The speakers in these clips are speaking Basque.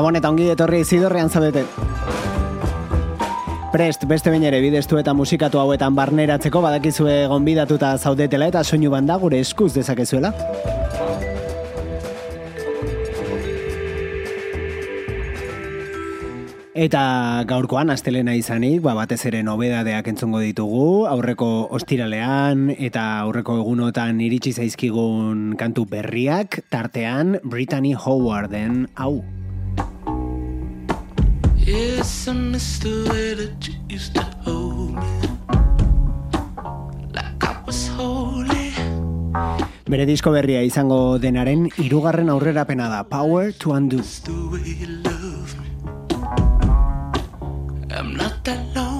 Gabon eta ongi etorri zidorrean zabete. Prest, beste bain ere bidestu eta musikatu hauetan barneratzeko badakizue gonbidatuta zaudetela eta soinu banda gure eskuz dezakezuela. Eta gaurkoan astelena izanik, ba, batez ere nobedadeak entzungo ditugu, aurreko ostiralean eta aurreko egunotan iritsi zaizkigun kantu berriak, tartean Brittany Howarden hau. Yes, I miss the way that you used to hold me. Like I was holy. Bere disko berria izango denaren hirugarren aurrerapena da Power to Undo. I'm not that lonely.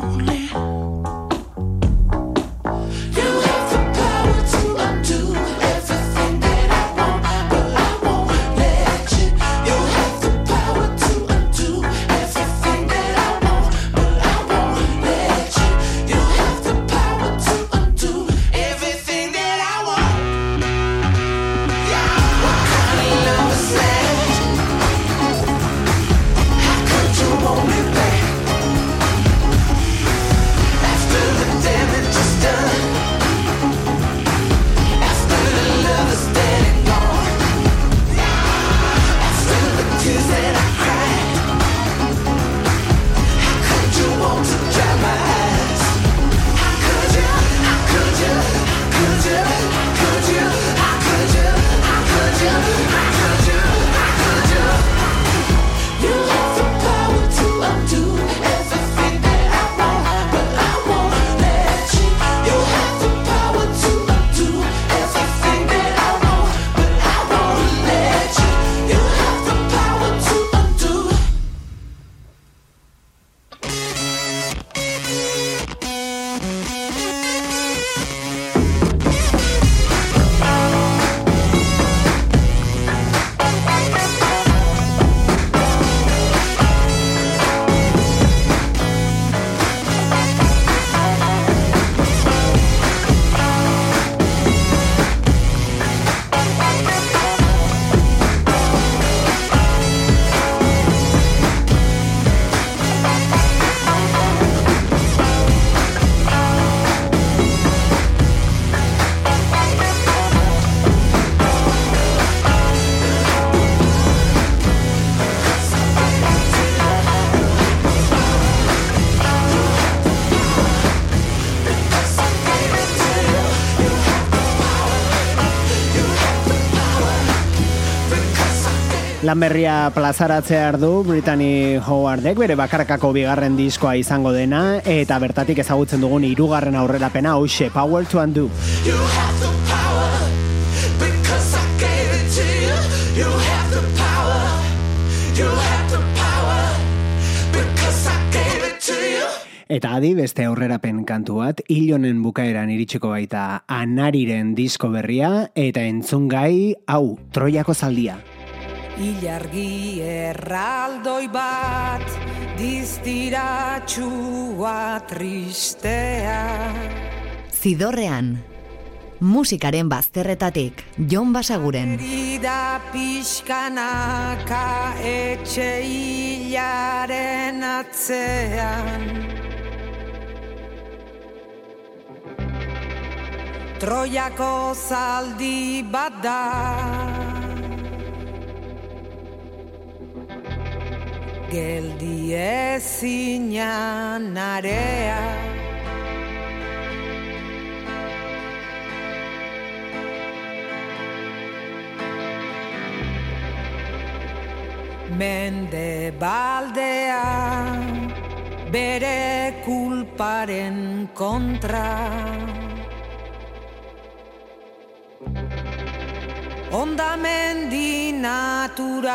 Lan berria plazaratzear du Brittany Howardek bere bakarkako bigarren diskoa izango dena eta bertatik ezagutzen dugun hirugarren aurrerapena hoxe Power to Undo. You have the power because I gave it to you. You have the power. You have the power because I gave it to you. Eta adi beste aurrerapen kantu bat, hilonen bukaeran iritsiko baita anariren disko berria eta entzungai hau Troiako zaldia. Ilargi erraldoi bat diztiratxua tristea Zidorrean. Musikaren bazterretatik, Jon Basaguren. Herida pixkanaka etxe hilaren atzean Troiako zaldi bat da Geldi ezinan area Mende baldea bere kulparen kontra. Ondamendi naturalak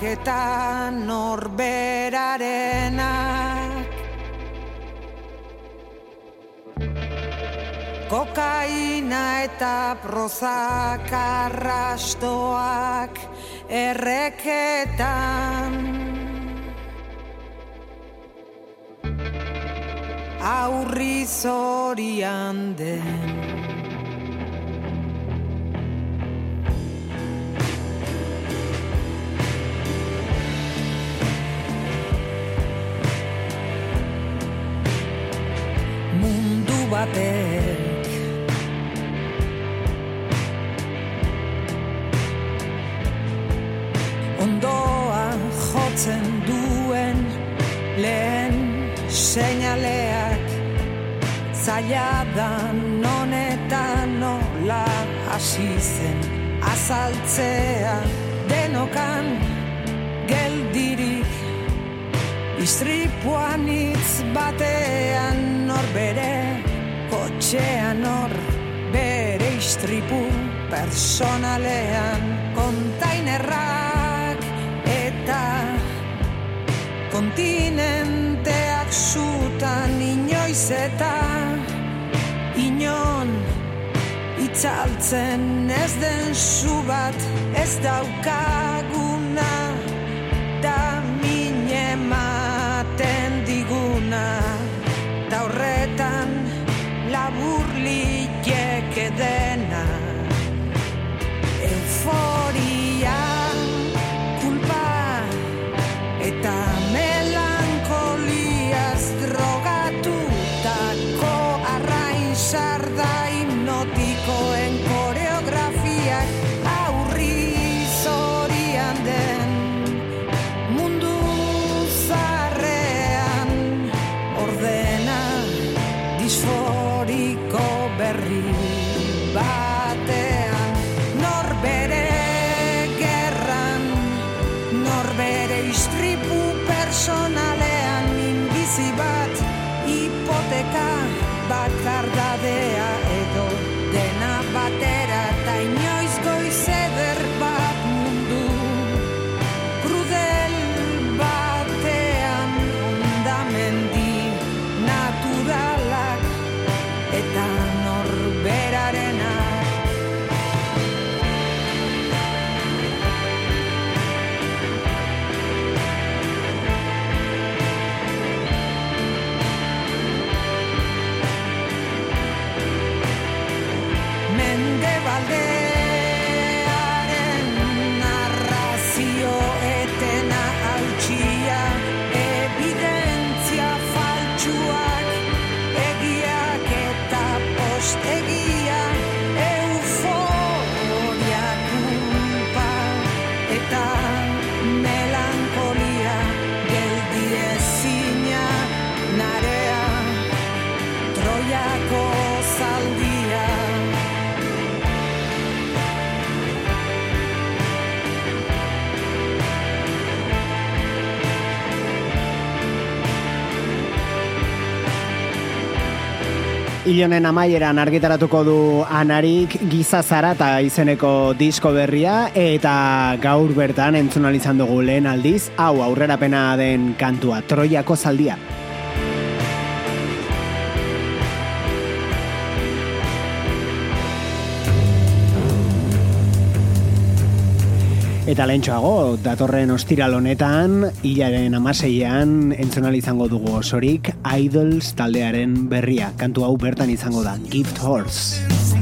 eta norberarenak Kokaina eta prozak arrastoak erreketan. Aurri zorian den batek. Ondoa jotzen duen lehen seinaleak Zaila da non eta nola hasi zen azaltzea. Denokan geldirik Istripuan hitz batean nor bere Kotxean nor bere istripu personalean. Kontainerrak eta kontinenteak zutan inoiz eta inon itzaltzen ez den zu bat ez daukaguna Ilonen amaieran argitaratuko du anarik giza zarata izeneko disko berria eta gaur bertan entzun izan dugu lehen aldiz, hau aurrerapena den kantua, Troiako zaldia. Eta lehentxoago, datorren ostiral honetan, hilaren amaseian entzunal izango dugu osorik, Idols taldearen berria. Kantu hau bertan izango da, Gift Horse.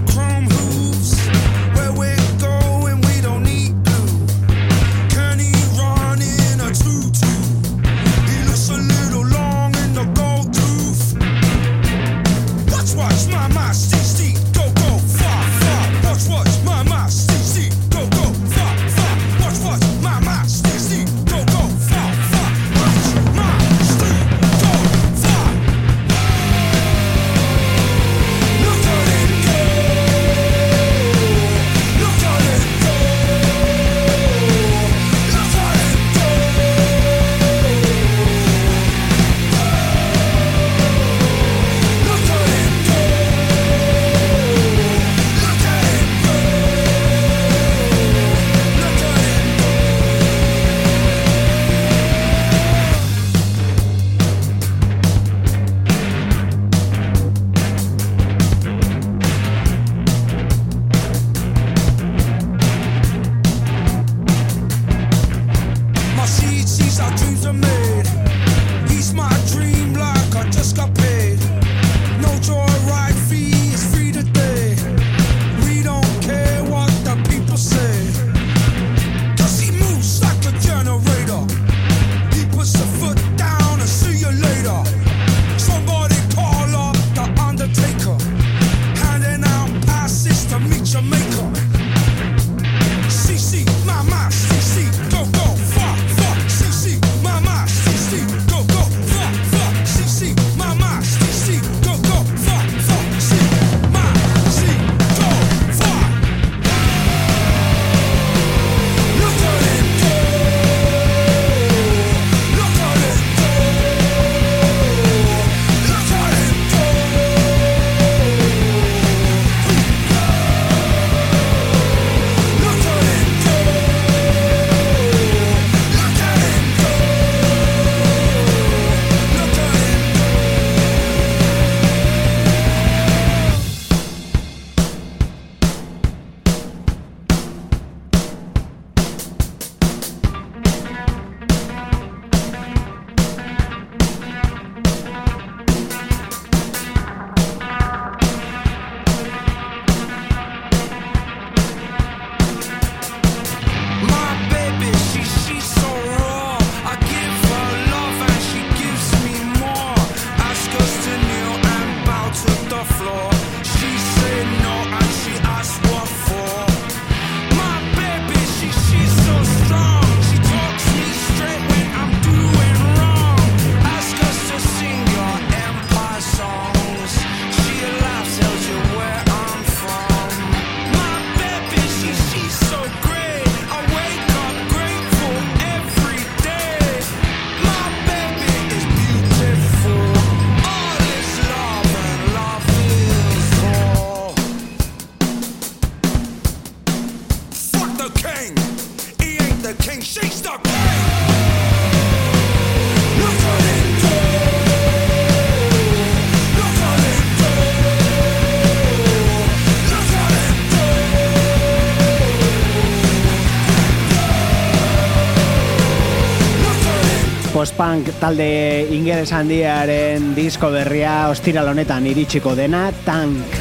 Talde ingeles handiaren disko berria ostiral honetan iritsiko dena Tank.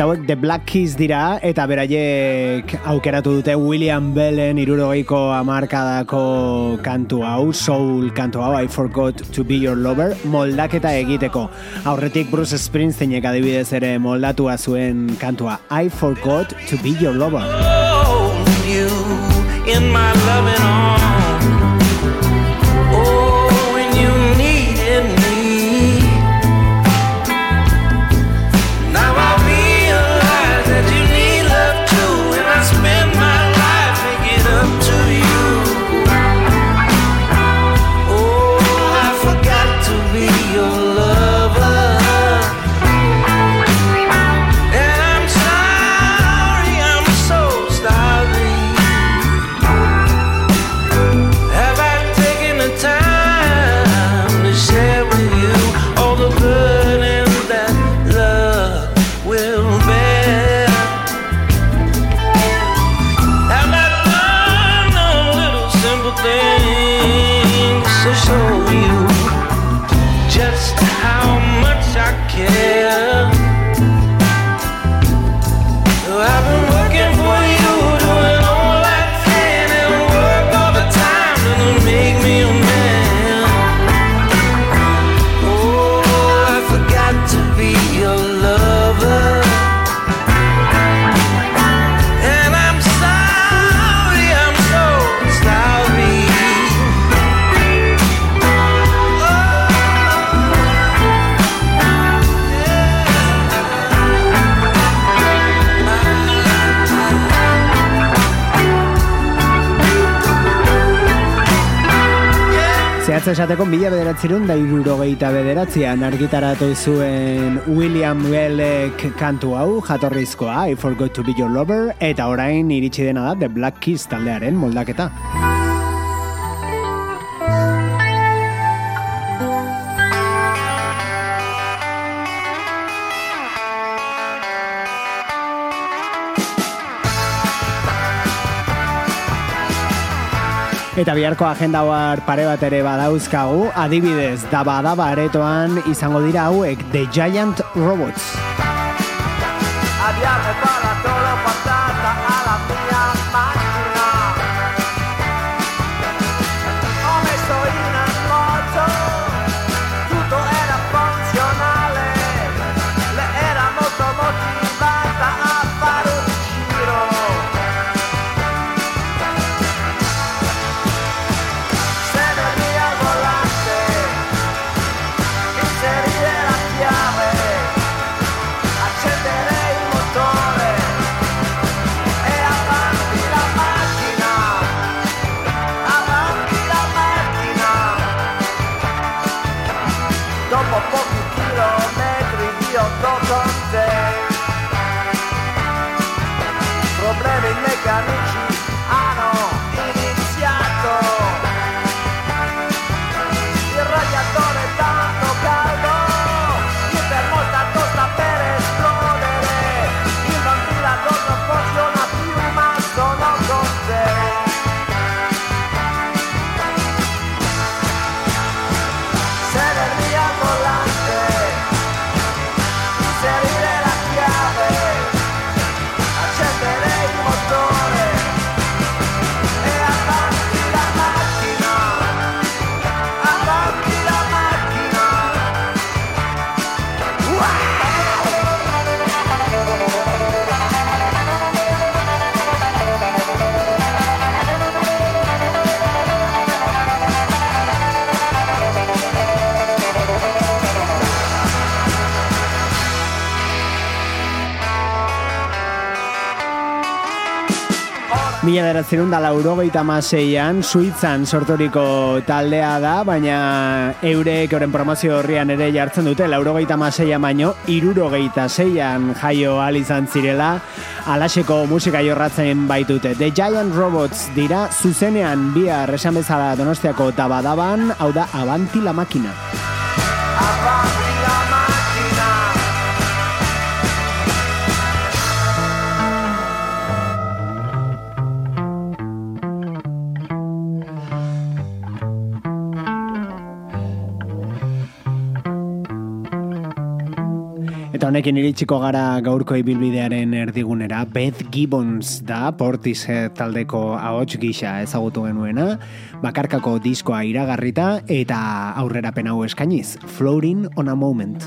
Eta hauek The Black Keys dira, eta beraiek aukeratu dute William Bellen irurogeiko amarkadako kantu hau, soul kantu hau, I Forgot to Be Your Lover, moldaketa egiteko. Aurretik Bruce Springsteenek adibidez ere moldatua zuen kantua, I Forgot to Be Your Lover. you in my loving arms. Esateko mila bederatzerun da irurogeita bederatzean argitaratu zuen William Bellek kantu hau jatorrizkoa I Forgot to Be Your Lover eta orain iritsi dena da The Black Keys taldearen moldaketa. Eta biharko agenda war pare bat ere badauzkagu, adibidez, daba daba aretoan izango dira hauek The Giant Robots. Mila beratzen da laurogeita maseian, Suitzan sorturiko taldea da, baina eurek euren promozio horrian ere jartzen dute, laurogeita maseian baino, irurogeita zeian jaio izan zirela, alaseko musika jorratzen baitute. The Giant Robots dira zuzenean bihar esan bezala donostiako tabadaban, hau da Avanti la Máquina. Honekin iritsiko gara gaurko ibilbidearen erdigunera, Beth Gibbons da, Portishead taldeko ahots gisa ezagutu genuena, bakarkako diskoa iragarrita eta aurrerapen hau eskainiz, Floating on a Moment.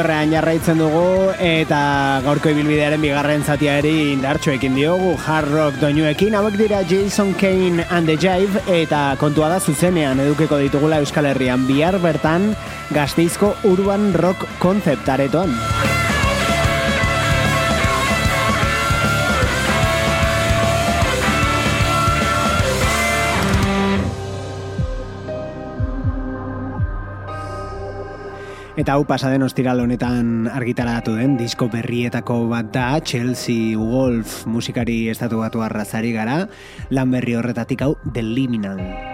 ederrean jarraitzen dugu eta gaurko ibilbidearen bigarren zatiari indartxoekin diogu hard rock doinuekin hauek dira Jason Kane and the Jive eta kontua da zuzenean edukeko ditugula Euskal Herrian bihar bertan gazteizko urban rock konzeptaretoan. aretoan. Eta hau pasaden ostiral honetan argitaratu den disko berrietako bat da Chelsea Wolf musikari estatu batu arrazari gara lan berri horretatik hau The Liminal.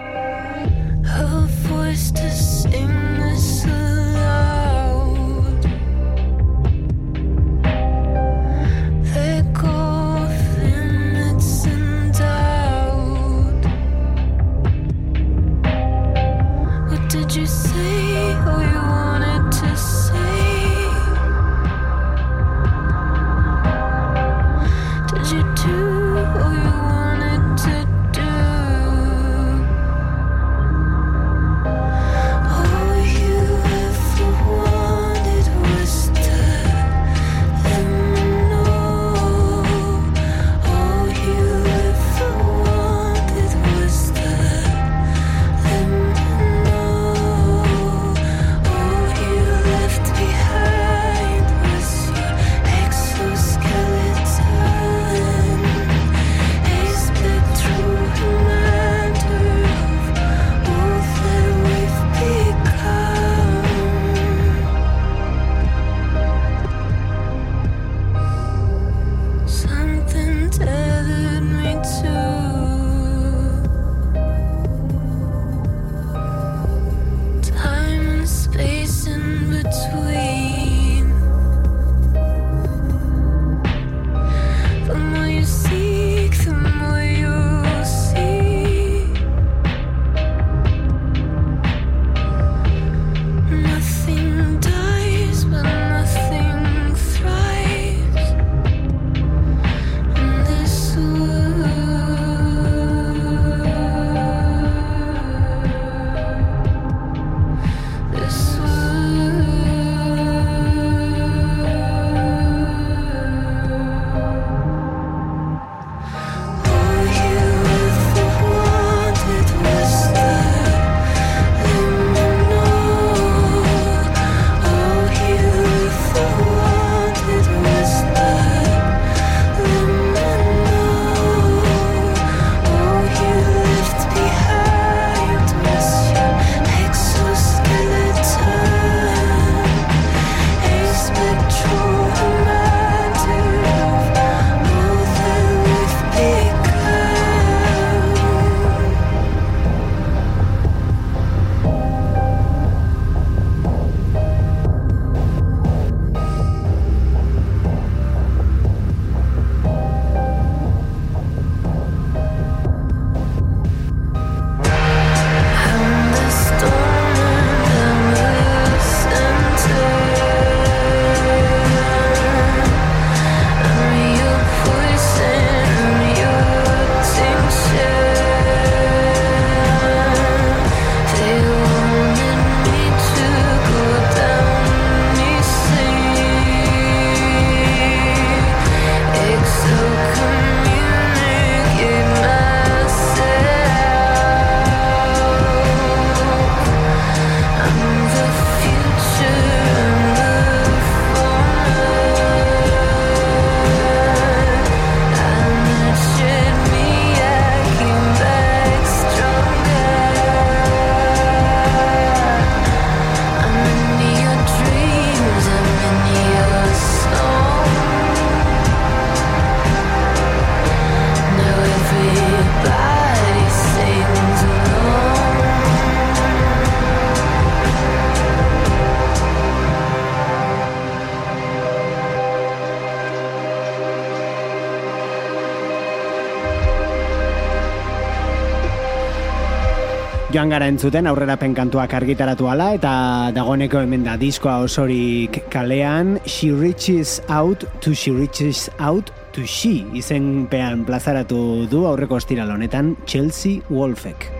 Joan gara entzuten aurrerapen kantuak argitaratu ala eta dagoeneko hemen da diskoa osorik kalean She reaches out to she reaches out to she izenpean plazaratu du aurreko ostiral honetan Chelsea Wolfek.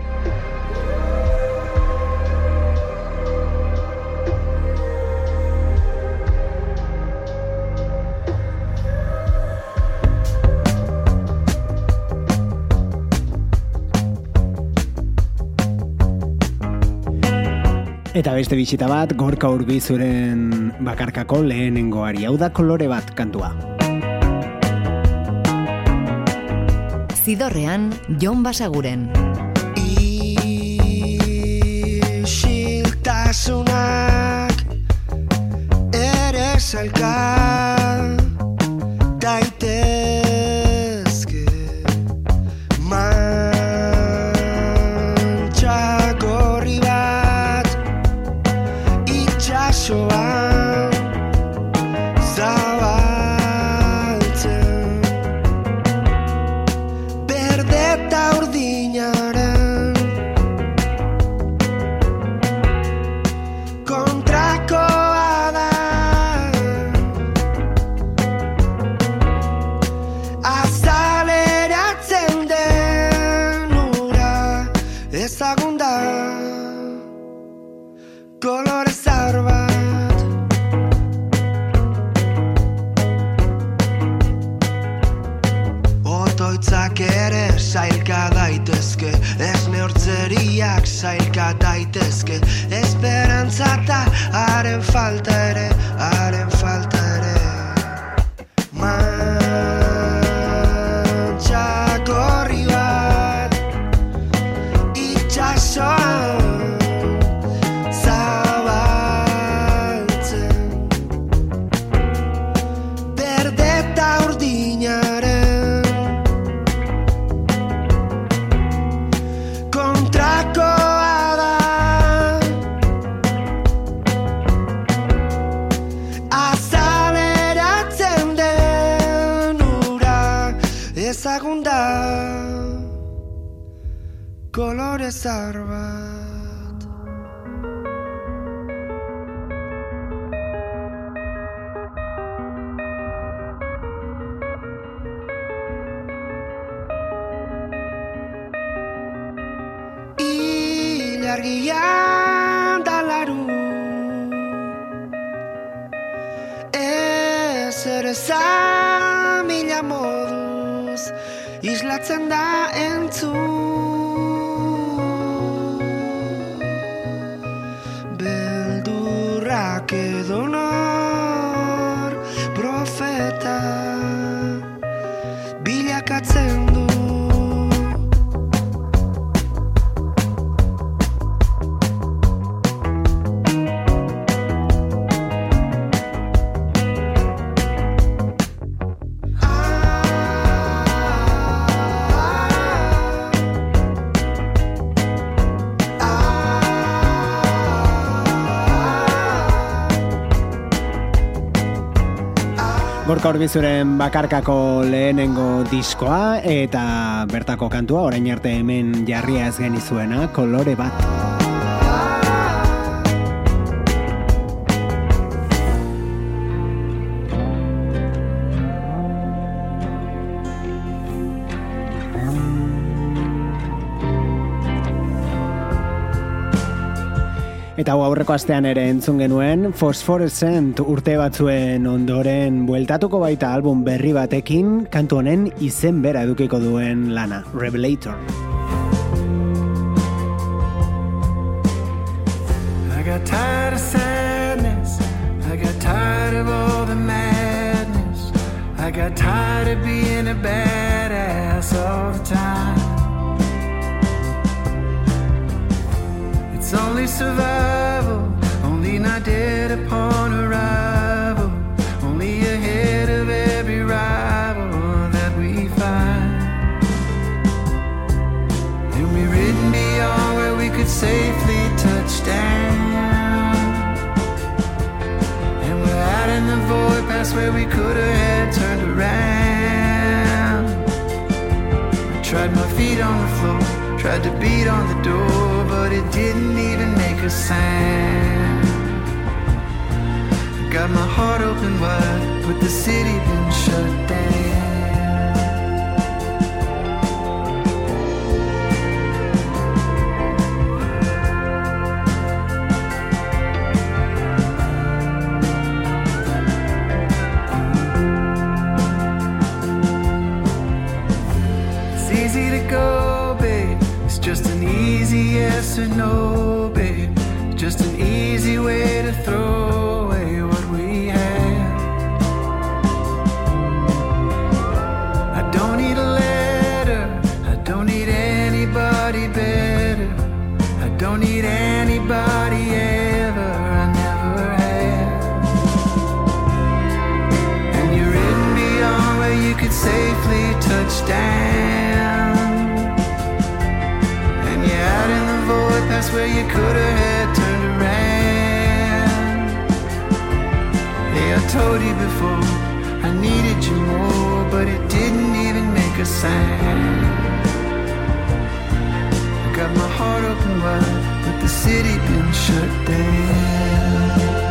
Eta beste bisita bat, gorka urbizuren bakarkako lehenengoari. Hau da kolore bat kantua. Zidorrean, Jon Basaguren. Isiltasunak ere salka fire. Falta ere Ez ere za mila moduz Islatzen da entzun. Beldurrak edo Gorka Urbizuren bakarkako lehenengo diskoa eta bertako kantua orain arte hemen jarria ez genizuena kolore bat. Eta hau aurreko astean ere entzun genuen, Phosphorescent urte batzuen ondoren bueltatuko baita album berri batekin, kantu honen izen bera edukiko duen lana, Revelator. I got tired of sadness. I got tired of all the madness. I got tired of being a badass all the time. It's only survival, only not dead upon arrival, only ahead of every rival that we find. And we're ridden beyond where we could safely touch down. And we're out in the void past where we could have had turned around. I tried my feet on the floor, Tried to beat on the door, didn't even make a sound. Got my heart open wide, but the city been shut down. Or no, babe. Just an easy way to throw away what we have. I don't need a letter. I don't need anybody better. I don't need where you could have turned around. Yeah, I told you before I needed you more, but it didn't even make a sound. I got my heart open wide, but the city been shut down.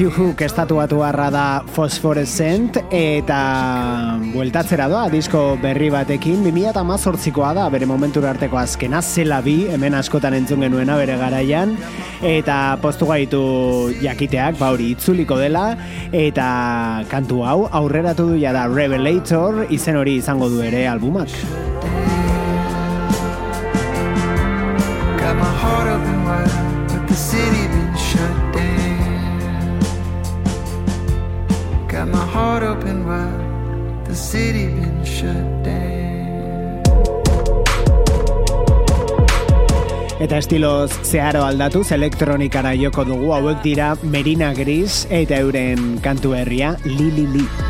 Matthew Hook estatuatu harra da Phosphorescent eta bueltatzera doa disko berri batekin. 2018koa da bere momentura arteko azkena zela bi hemen askotan entzun genuena bere garaian. Eta postu gaitu jakiteak ba hori itzuliko dela. Eta kantu hau aurreratu du da Revelator izen hori izango du ere albumak heart open wide, the city been shut down. Eta estiloz zeharo aldatuz elektronikara joko dugu hauek dira Merina Gris eta euren kantu herria Li Li Li.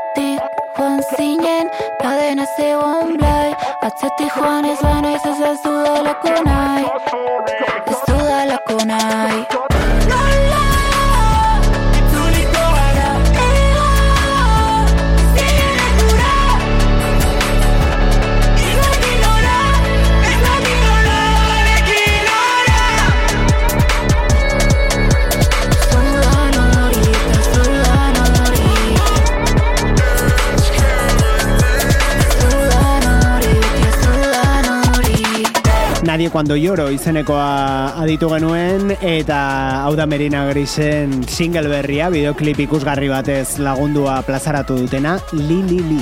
atzetik joan zinen Kadena zegoen blai. Atzetik joan ez lan ez ez ez dudalako nahi. Ez dudalako nahi. Nadie cuando lloro izenekoa aditu genuen eta hau da Merina Grisen single berria videoklip ikusgarri batez lagundua plazaratu dutena Li Li Li.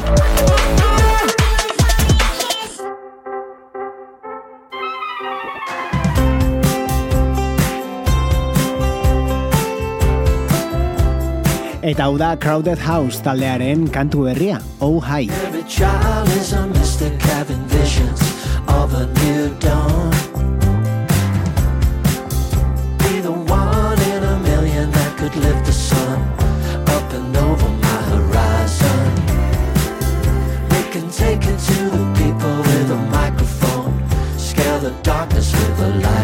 Eta hau da Crowded House taldearen kantu berria, Oh High. Every child is a Mr. Cavendishes. of a new dawn. Be the one in a million that could lift the sun up and over my horizon. We can take it to the people with a microphone, scare the darkness with a light.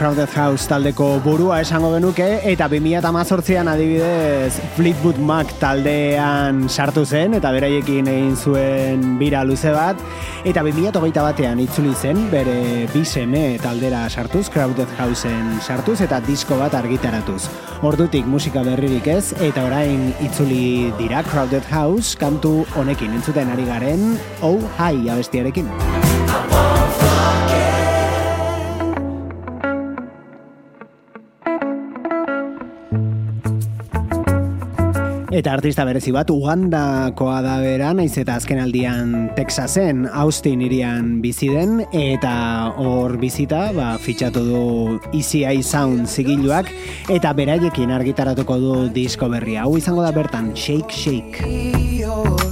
Crowded House taldeko burua esango genuke eta 2018an adibidez Fleetwood Mac taldean sartu zen eta beraiekin egin zuen bira luze bat eta 2021 batean itzuli zen bere biseme taldera sartuz Crowded Houseen sartuz eta disko bat argitaratuz. Ordutik musika berririk ez eta orain itzuli dira Crowded House kantu honekin entzuten ari garen Oh Hi abestiarekin. Eta artista berezi bat Ugandakoa da bera, naiz eta azken aldian Texasen, Austin irian bizi den eta hor bizita, ba, fitxatu du Eye Sound zigiluak eta beraiekin argitaratuko du disko berria. Hau izango da bertan Shake Shake.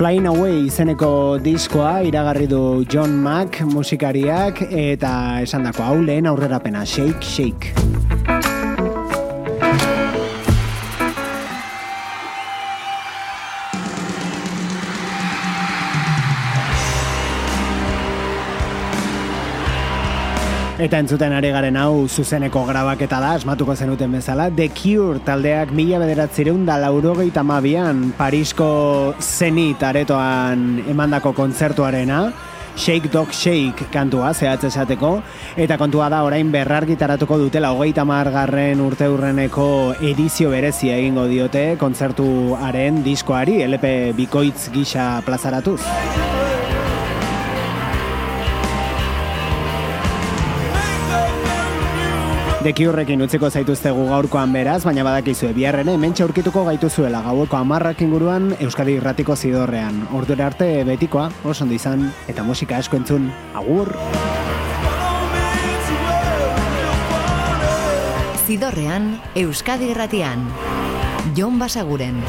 Flying Away izeneko diskoa iragarri du John Mack musikariak eta esandako hau lehen aurrerapena Shake Shake. Eta entzuten ari garen hau zuzeneko grabaketa da, asmatuko zenuten bezala. The Cure taldeak mila bederatzireun da laurogeita mabian Parisko Zenit aretoan emandako kontzertuarena. Shake Dog Shake kantua zehatz esateko eta kontua da orain berrar gitaratuko dutela hogeita margarren urte urreneko edizio berezia egingo diote kontzertuaren diskoari LP bikoitz gisa plazaratuz. The Curerekin utziko zaituztegu gaurkoan beraz, baina badakizue biharren hementxe aurkituko gaituzuela gaueko amarrak inguruan Euskadi Irratiko zidorrean. Ordura arte betikoa, oso ondo izan, eta musika asko entzun, agur! Zidorrean, Euskadi Irratian. Jon Basaguren.